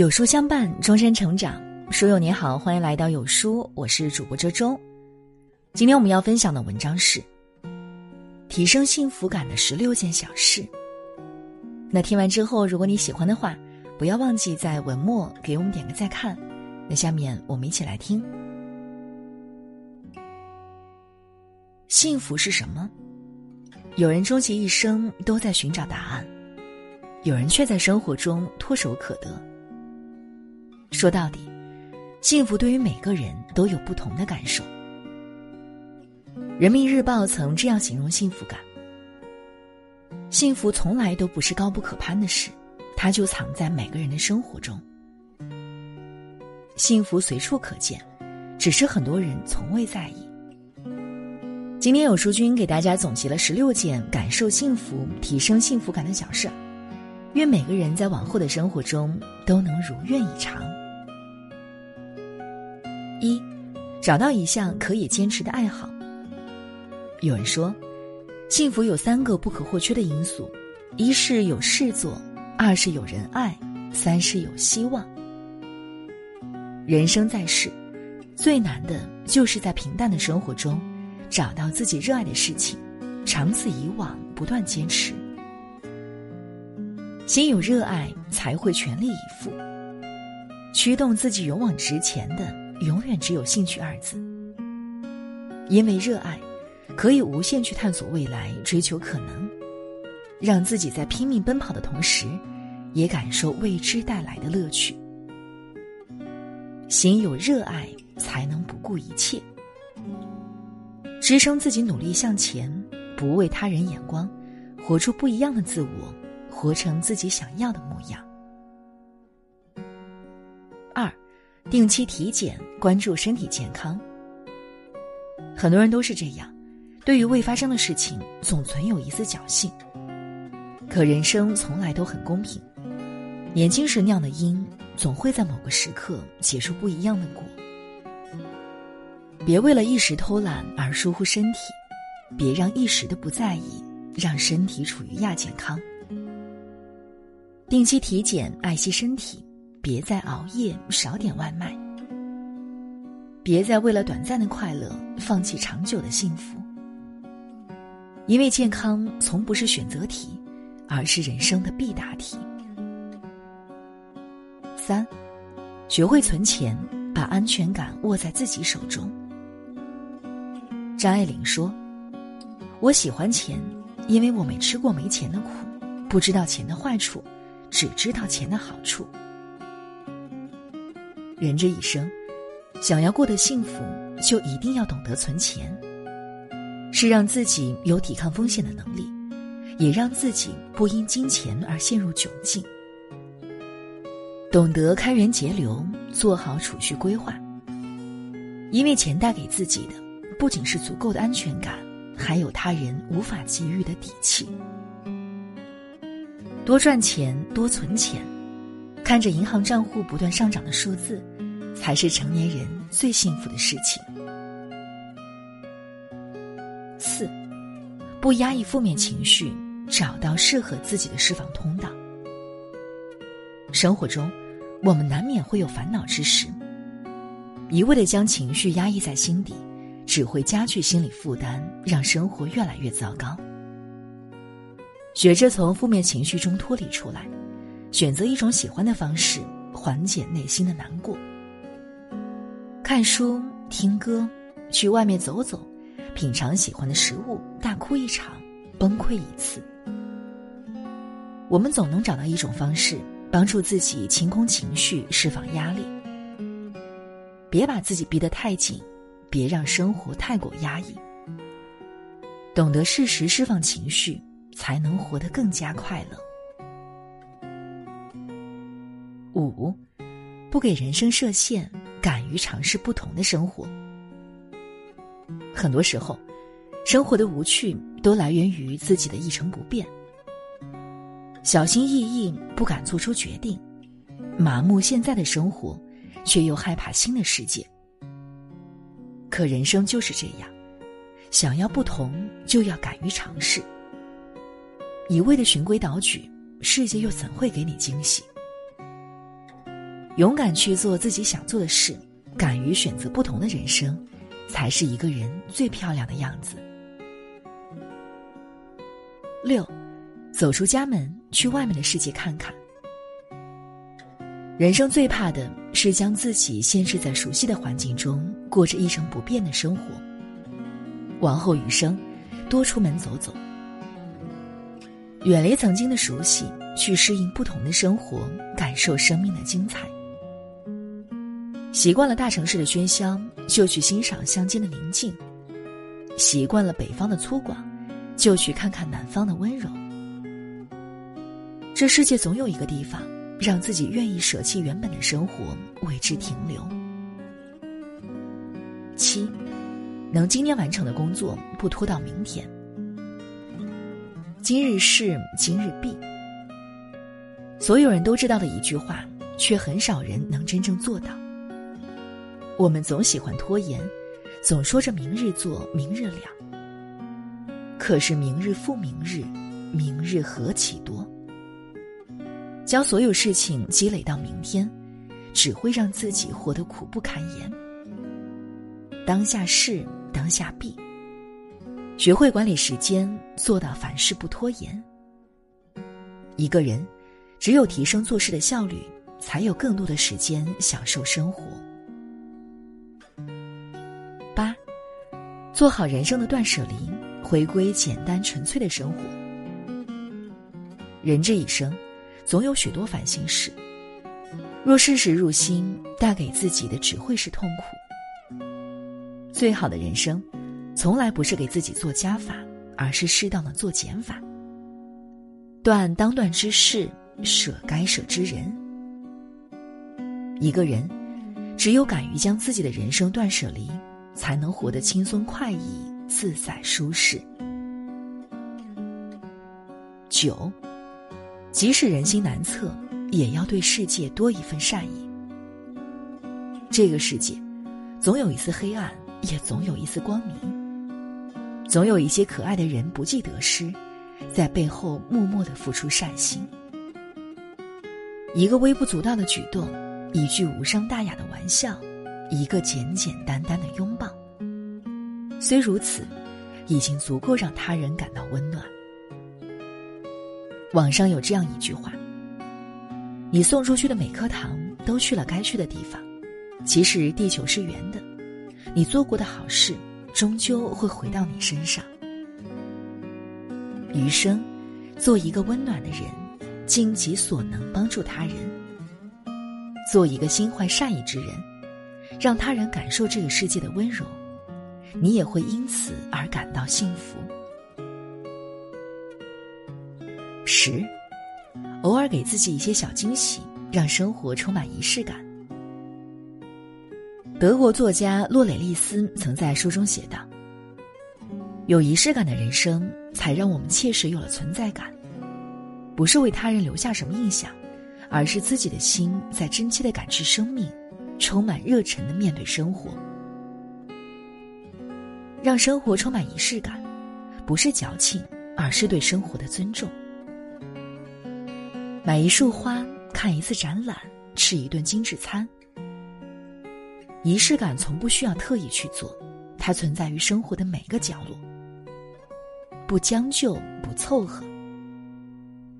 有书相伴，终身成长。书友你好，欢迎来到有书，我是主播周周。今天我们要分享的文章是提升幸福感的十六件小事。那听完之后，如果你喜欢的话，不要忘记在文末给我们点个再看。那下面我们一起来听。幸福是什么？有人终其一生都在寻找答案，有人却在生活中唾手可得。说到底，幸福对于每个人都有不同的感受。人民日报曾这样形容幸福感：幸福从来都不是高不可攀的事，它就藏在每个人的生活中。幸福随处可见，只是很多人从未在意。今天有书君给大家总结了十六件感受幸福、提升幸福感的小事儿，愿每个人在往后的生活中都能如愿以偿。一，找到一项可以坚持的爱好。有人说，幸福有三个不可或缺的因素：一是有事做，二是有人爱，三是有希望。人生在世，最难的就是在平淡的生活中，找到自己热爱的事情，长此以往，不断坚持。心有热爱，才会全力以赴。驱动自己勇往直前的。永远只有兴趣二字，因为热爱，可以无限去探索未来，追求可能，让自己在拼命奔跑的同时，也感受未知带来的乐趣。行有热爱，才能不顾一切，支撑自己努力向前，不为他人眼光，活出不一样的自我，活成自己想要的模样。定期体检，关注身体健康。很多人都是这样，对于未发生的事情，总存有一丝侥幸。可人生从来都很公平，年轻时酿的因，总会在某个时刻结出不一样的果。别为了一时偷懒而疏忽身体，别让一时的不在意让身体处于亚健康。定期体检，爱惜身体。别再熬夜，少点外卖。别再为了短暂的快乐放弃长久的幸福。因为健康从不是选择题，而是人生的必答题。三，学会存钱，把安全感握在自己手中。张爱玲说：“我喜欢钱，因为我没吃过没钱的苦，不知道钱的坏处，只知道钱的好处。”人这一生，想要过得幸福，就一定要懂得存钱。是让自己有抵抗风险的能力，也让自己不因金钱而陷入窘境。懂得开源节流，做好储蓄规划。因为钱带给自己的，不仅是足够的安全感，还有他人无法给予的底气。多赚钱，多存钱。看着银行账户不断上涨的数字，才是成年人最幸福的事情。四，不压抑负面情绪，找到适合自己的释放通道。生活中，我们难免会有烦恼之时，一味的将情绪压抑在心底，只会加剧心理负担，让生活越来越糟糕。学着从负面情绪中脱离出来。选择一种喜欢的方式，缓解内心的难过。看书、听歌，去外面走走，品尝喜欢的食物，大哭一场，崩溃一次。我们总能找到一种方式，帮助自己清空情绪，释放压力。别把自己逼得太紧，别让生活太过压抑。懂得适时释放情绪，才能活得更加快乐。五，不给人生设限，敢于尝试不同的生活。很多时候，生活的无趣都来源于自己的一成不变，小心翼翼，不敢做出决定，麻木现在的生活，却又害怕新的世界。可人生就是这样，想要不同，就要敢于尝试。一味的循规蹈矩，世界又怎会给你惊喜？勇敢去做自己想做的事，敢于选择不同的人生，才是一个人最漂亮的样子。六，走出家门，去外面的世界看看。人生最怕的是将自己限制在熟悉的环境中，过着一成不变的生活。往后余生，多出门走走，远离曾经的熟悉，去适应不同的生活，感受生命的精彩。习惯了大城市的喧嚣，就去欣赏乡间的宁静；习惯了北方的粗犷，就去看看南方的温柔。这世界总有一个地方。让自己愿意舍弃原本的生活，为之停留。七，能今天完成的工作不拖到明天。今日事今日毕。所有人都知道的一句话，却很少人能真正做到。我们总喜欢拖延，总说着明日做，明日了。可是明日复明日，明日何其多。将所有事情积累到明天，只会让自己活得苦不堪言。当下事，当下必。学会管理时间，做到凡事不拖延。一个人，只有提升做事的效率，才有更多的时间享受生活。做好人生的断舍离，回归简单纯粹的生活。人这一生。总有许多烦心事，若事事入心，带给自己的只会是痛苦。最好的人生，从来不是给自己做加法，而是适当的做减法。断当断之事，舍该舍之人。一个人，只有敢于将自己的人生断舍离，才能活得轻松快意、自在舒适。九。即使人心难测，也要对世界多一份善意。这个世界，总有一丝黑暗，也总有一丝光明。总有一些可爱的人不计得失，在背后默默的付出善心。一个微不足道的举动，一句无伤大雅的玩笑，一个简简单单的拥抱，虽如此，已经足够让他人感到温暖。网上有这样一句话：“你送出去的每颗糖都去了该去的地方。其实地球是圆的，你做过的好事终究会回到你身上。余生，做一个温暖的人，尽己所能帮助他人，做一个心怀善意之人，让他人感受这个世界的温柔，你也会因此而感到幸福。”十，偶尔给自己一些小惊喜，让生活充满仪式感。德国作家洛蕾丽丝曾在书中写道：“有仪式感的人生，才让我们切实有了存在感。不是为他人留下什么印象，而是自己的心在真切的感知生命，充满热忱的面对生活。让生活充满仪式感，不是矫情，而是对生活的尊重。”买一束花，看一次展览，吃一顿精致餐。仪式感从不需要特意去做，它存在于生活的每个角落。不将就，不凑合。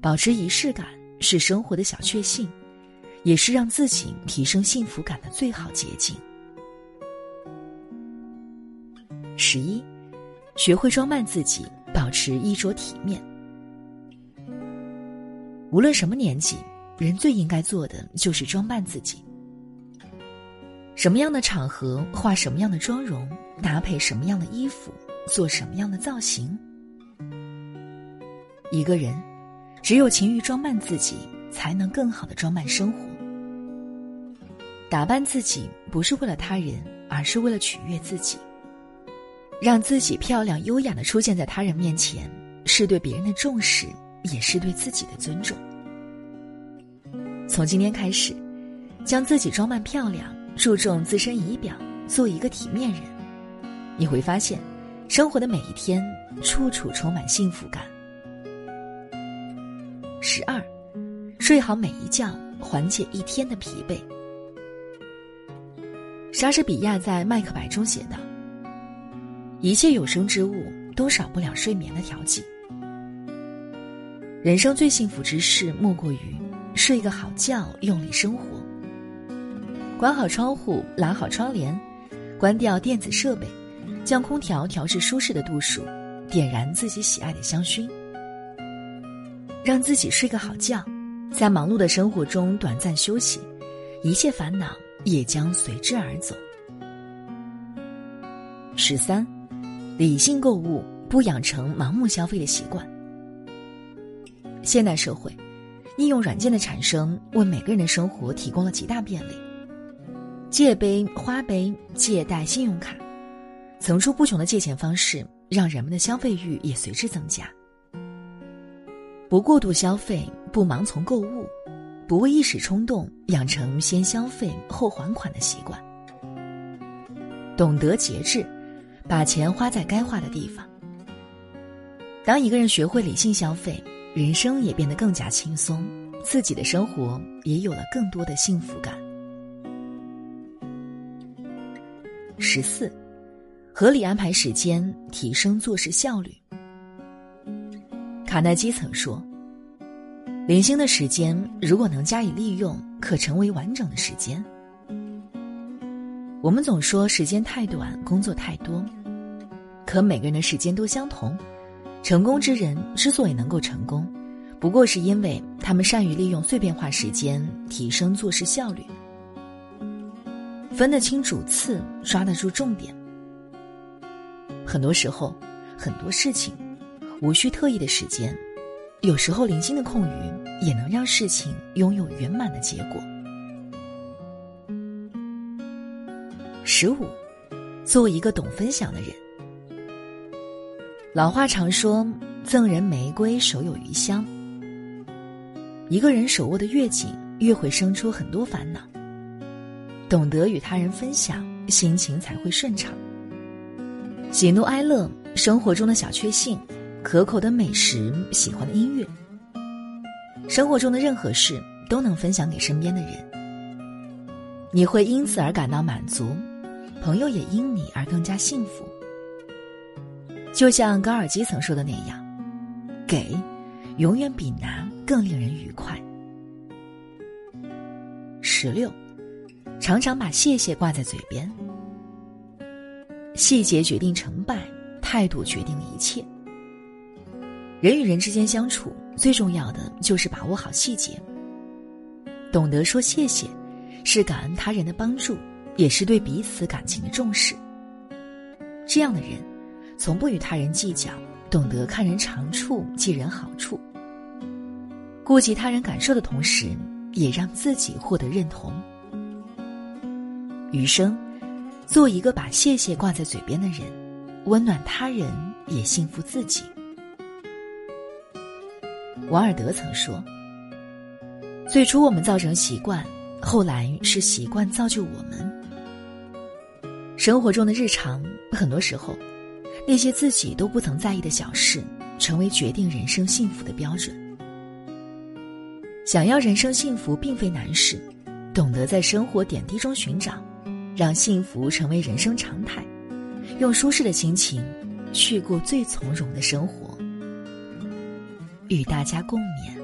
保持仪式感是生活的小确幸，也是让自己提升幸福感的最好捷径。十一，学会装扮自己，保持衣着体面。无论什么年纪，人最应该做的就是装扮自己。什么样的场合化什么样的妆容，搭配什么样的衣服，做什么样的造型。一个人，只有勤于装扮自己，才能更好的装扮生活。打扮自己不是为了他人，而是为了取悦自己。让自己漂亮优雅的出现在他人面前，是对别人的重视。也是对自己的尊重。从今天开始，将自己装扮漂亮，注重自身仪表，做一个体面人，你会发现，生活的每一天，处处充满幸福感。十二，睡好每一觉，缓解一天的疲惫。莎士比亚在《麦克白》中写道：“一切有生之物都少不了睡眠的调剂。人生最幸福之事，莫过于睡个好觉，用力生活。关好窗户，拉好窗帘，关掉电子设备，将空调调至舒适的度数，点燃自己喜爱的香薰，让自己睡个好觉，在忙碌的生活中短暂休息，一切烦恼。”也将随之而走。十三，理性购物，不养成盲目消费的习惯。现代社会，应用软件的产生为每个人的生活提供了极大便利。借呗、花呗、借贷信用卡，层出不穷的借钱方式，让人们的消费欲也随之增加。不过度消费，不盲从购物。不为一时冲动养成先消费后还款的习惯，懂得节制，把钱花在该花的地方。当一个人学会理性消费，人生也变得更加轻松，自己的生活也有了更多的幸福感。十四，合理安排时间，提升做事效率。卡耐基曾说。零星的时间，如果能加以利用，可成为完整的时间。我们总说时间太短，工作太多，可每个人的时间都相同。成功之人之所以能够成功，不过是因为他们善于利用碎片化时间，提升做事效率，分得清主次，抓得住重点。很多时候，很多事情，无需特意的时间。有时候，零星的空余也能让事情拥有圆满的结果。十五，做一个懂分享的人。老话常说：“赠人玫瑰，手有余香。”一个人手握的越紧，越会生出很多烦恼。懂得与他人分享，心情才会顺畅。喜怒哀乐，生活中的小确幸。可口的美食，喜欢的音乐，生活中的任何事都能分享给身边的人，你会因此而感到满足，朋友也因你而更加幸福。就像高尔基曾说的那样，给，永远比拿更令人愉快。十六，常常把谢谢挂在嘴边，细节决定成败，态度决定一切。人与人之间相处，最重要的就是把握好细节。懂得说谢谢，是感恩他人的帮助，也是对彼此感情的重视。这样的人，从不与他人计较，懂得看人长处，记人好处，顾及他人感受的同时，也让自己获得认同。余生，做一个把谢谢挂在嘴边的人，温暖他人，也幸福自己。王尔德曾说：“最初我们造成习惯，后来是习惯造就我们。生活中的日常，很多时候，那些自己都不曾在意的小事，成为决定人生幸福的标准。想要人生幸福，并非难事，懂得在生活点滴中寻找，让幸福成为人生常态，用舒适的心情，去过最从容的生活。”与大家共勉。